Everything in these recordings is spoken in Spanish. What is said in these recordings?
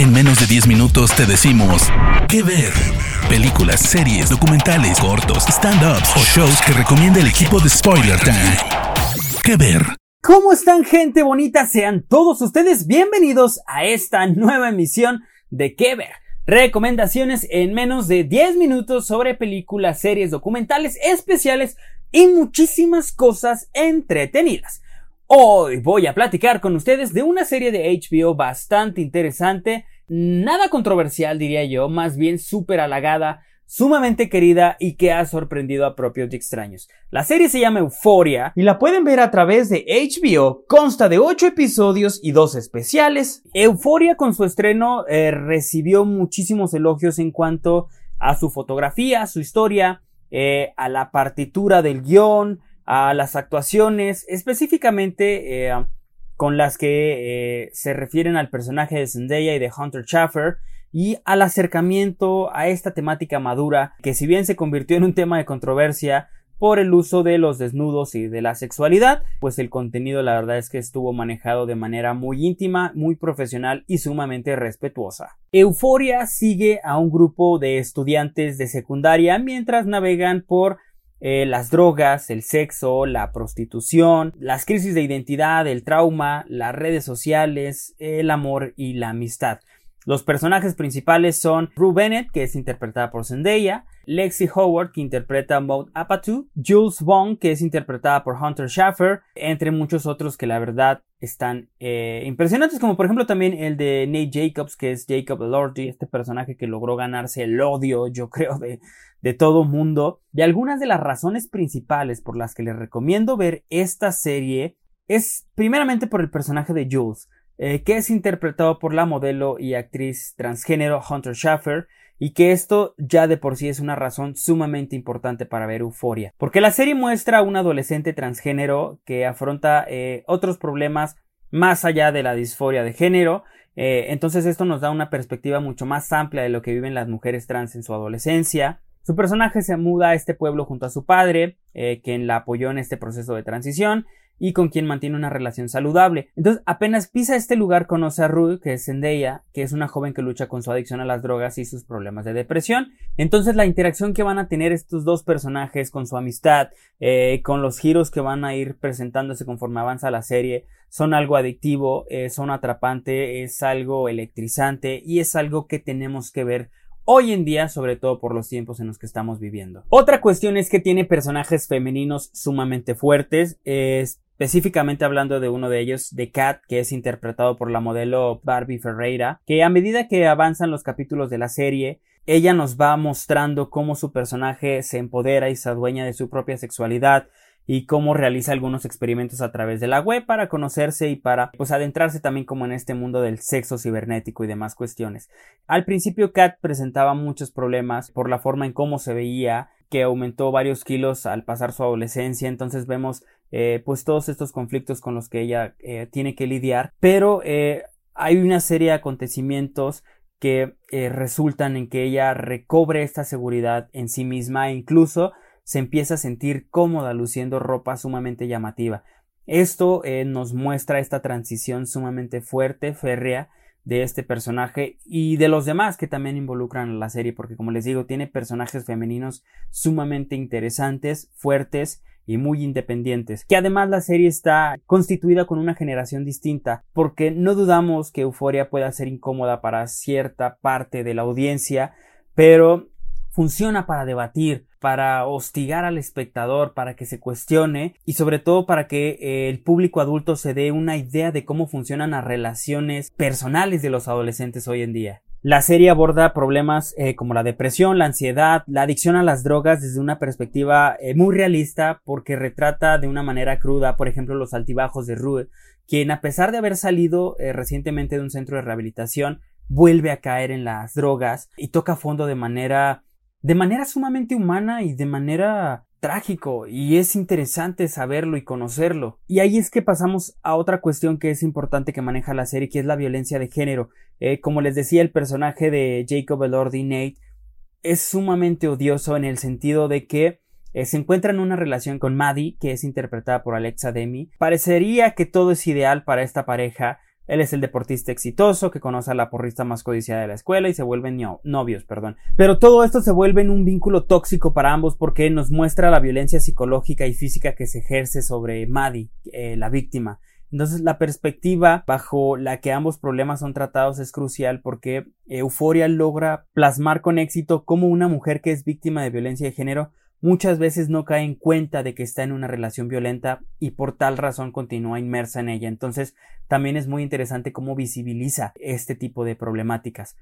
En menos de 10 minutos te decimos qué ver. Películas, series, documentales, cortos, stand-ups o shows que recomienda el equipo de Spoiler Time. ¿Qué ver? ¿Cómo están gente bonita? Sean todos ustedes bienvenidos a esta nueva emisión de ¿Qué ver? Recomendaciones en menos de 10 minutos sobre películas, series, documentales, especiales y muchísimas cosas entretenidas. Hoy voy a platicar con ustedes de una serie de HBO bastante interesante, nada controversial diría yo, más bien súper halagada, sumamente querida y que ha sorprendido a propios y extraños. La serie se llama Euphoria y la pueden ver a través de HBO, consta de 8 episodios y 2 especiales. Euphoria con su estreno eh, recibió muchísimos elogios en cuanto a su fotografía, su historia, eh, a la partitura del guion, a las actuaciones, específicamente eh, con las que eh, se refieren al personaje de Zendaya y de Hunter Schaffer y al acercamiento a esta temática madura que si bien se convirtió en un tema de controversia por el uso de los desnudos y de la sexualidad, pues el contenido la verdad es que estuvo manejado de manera muy íntima, muy profesional y sumamente respetuosa. Euforia sigue a un grupo de estudiantes de secundaria mientras navegan por eh, las drogas, el sexo, la prostitución, las crisis de identidad, el trauma, las redes sociales, el amor y la amistad. Los personajes principales son Rue Bennett, que es interpretada por Zendaya, Lexi Howard, que interpreta a Maud Apatu, Jules Vaughn, que es interpretada por Hunter Schaffer, entre muchos otros que la verdad están eh, impresionantes, como por ejemplo también el de Nate Jacobs, que es Jacob Elordi, este personaje que logró ganarse el odio, yo creo, de, de todo mundo. Y algunas de las razones principales por las que les recomiendo ver esta serie es primeramente por el personaje de Jules. Eh, que es interpretado por la modelo y actriz transgénero Hunter Schaffer, y que esto ya de por sí es una razón sumamente importante para ver Euforia, porque la serie muestra a un adolescente transgénero que afronta eh, otros problemas más allá de la disforia de género, eh, entonces esto nos da una perspectiva mucho más amplia de lo que viven las mujeres trans en su adolescencia. Su personaje se muda a este pueblo junto a su padre, quien la apoyó en este proceso de transición, y con quien mantiene una relación saludable. Entonces, apenas pisa este lugar, conoce a Ruth, que es Zendaya, que es una joven que lucha con su adicción a las drogas y sus problemas de depresión. Entonces, la interacción que van a tener estos dos personajes con su amistad, eh, con los giros que van a ir presentándose conforme avanza la serie, son algo adictivo, eh, son atrapante, es algo electrizante y es algo que tenemos que ver hoy en día, sobre todo por los tiempos en los que estamos viviendo. Otra cuestión es que tiene personajes femeninos sumamente fuertes, es específicamente hablando de uno de ellos, de Kat, que es interpretado por la modelo Barbie Ferreira, que a medida que avanzan los capítulos de la serie, ella nos va mostrando cómo su personaje se empodera y se adueña de su propia sexualidad y cómo realiza algunos experimentos a través de la web para conocerse y para pues adentrarse también como en este mundo del sexo cibernético y demás cuestiones. Al principio Kat presentaba muchos problemas por la forma en cómo se veía que aumentó varios kilos al pasar su adolescencia, entonces vemos eh, pues todos estos conflictos con los que ella eh, tiene que lidiar, pero eh, hay una serie de acontecimientos que resultan en que ella recobre esta seguridad en sí misma e incluso se empieza a sentir cómoda luciendo ropa sumamente llamativa. Esto nos muestra esta transición sumamente fuerte, férrea, de este personaje y de los demás que también involucran la serie porque como les digo tiene personajes femeninos sumamente interesantes, fuertes y muy independientes. Que además la serie está constituida con una generación distinta, porque no dudamos que Euforia pueda ser incómoda para cierta parte de la audiencia, pero funciona para debatir, para hostigar al espectador, para que se cuestione y sobre todo para que eh, el público adulto se dé una idea de cómo funcionan las relaciones personales de los adolescentes hoy en día. La serie aborda problemas eh, como la depresión, la ansiedad, la adicción a las drogas desde una perspectiva eh, muy realista porque retrata de una manera cruda, por ejemplo, los altibajos de Rue, quien a pesar de haber salido recientemente de un centro de rehabilitación, vuelve a caer en las drogas y toca fondo de manera de manera sumamente humana y de manera trágico y es interesante saberlo y conocerlo. Y ahí es que pasamos a otra cuestión que es importante que maneja la serie, que es la violencia de género. Eh, como les decía, el personaje de Jacob Elordi Nate es sumamente odioso en el sentido de que eh, se encuentra en una relación con Maddie, que es interpretada por Alexa Demi. Parecería que todo es ideal para esta pareja, Él es el deportista exitoso que conoce a la porrista más codiciada de la escuela y se vuelven novios, perdón. Pero todo esto se vuelve en un vínculo tóxico para ambos porque nos muestra la violencia psicológica y física que se ejerce sobre Maddie, eh, la víctima. Entonces la perspectiva bajo la que ambos problemas son tratados es crucial porque Euforia logra plasmar con éxito cómo una mujer que es víctima de violencia de género muchas veces no cae en cuenta de que está en una relación violenta y por tal razón continúa inmersa en ella. Entonces, también es muy interesante cómo visibiliza este tipo de problemáticas.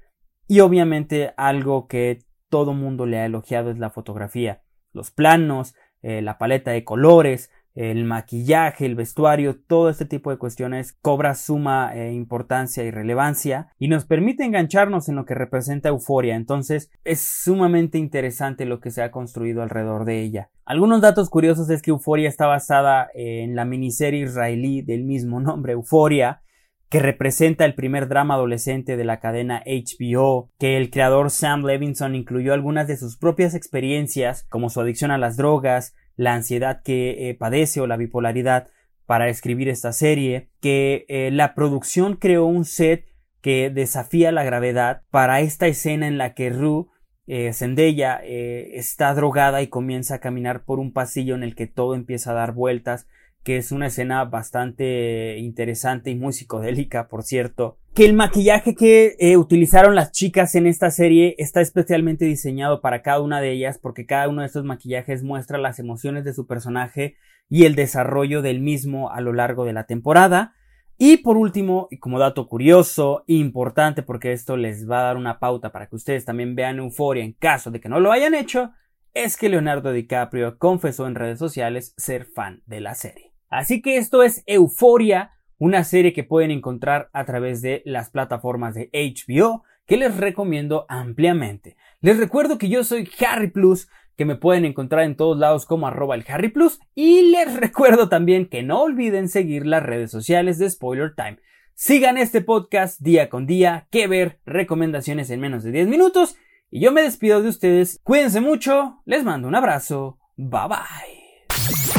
Y obviamente algo que todo mundo le ha elogiado es la fotografía, los planos, eh, la paleta de colores, el maquillaje, el vestuario, todo este tipo de cuestiones cobra suma eh, importancia y relevancia y nos permite engancharnos en lo que representa euforia. Entonces es sumamente interesante lo que se ha construido alrededor de ella. Algunos datos curiosos es que Euforia está basada en la miniserie israelí del mismo nombre, Euforia, que representa el primer drama adolescente de la cadena HBO, que el creador Sam Levinson incluyó algunas de sus propias experiencias, como su adicción a las drogas, la ansiedad que eh, padece o la bipolaridad para escribir esta serie, que eh, la producción creó un set que desafía la gravedad para esta escena en la que Rue eh, Zendaya está drogada y comienza a caminar por un pasillo en el que todo empieza a dar vueltas que es una escena bastante interesante y muy psicodélica, por cierto. Que el maquillaje que eh, utilizaron las chicas en esta serie está especialmente diseñado para cada una de ellas, porque cada uno de estos maquillajes muestra las emociones de su personaje y el desarrollo del mismo a lo largo de la temporada. Y por último, y como dato curioso, importante porque esto les va a dar una pauta para que ustedes también vean Euforia en caso de que no lo hayan hecho, es que Leonardo DiCaprio confesó en redes sociales ser fan de la serie. Así que esto es Euforia, una serie que pueden encontrar a través de las plataformas de HBO que les recomiendo ampliamente. Les recuerdo que yo soy Harry Plus, que me pueden encontrar en todos lados como arroba el Harry Plus y les recuerdo también que no olviden seguir las redes sociales de Spoiler Time. Sigan este podcast día con día, que ver, recomendaciones en menos de 10 minutos y yo me despido de ustedes. Cuídense mucho, les mando un abrazo, bye bye.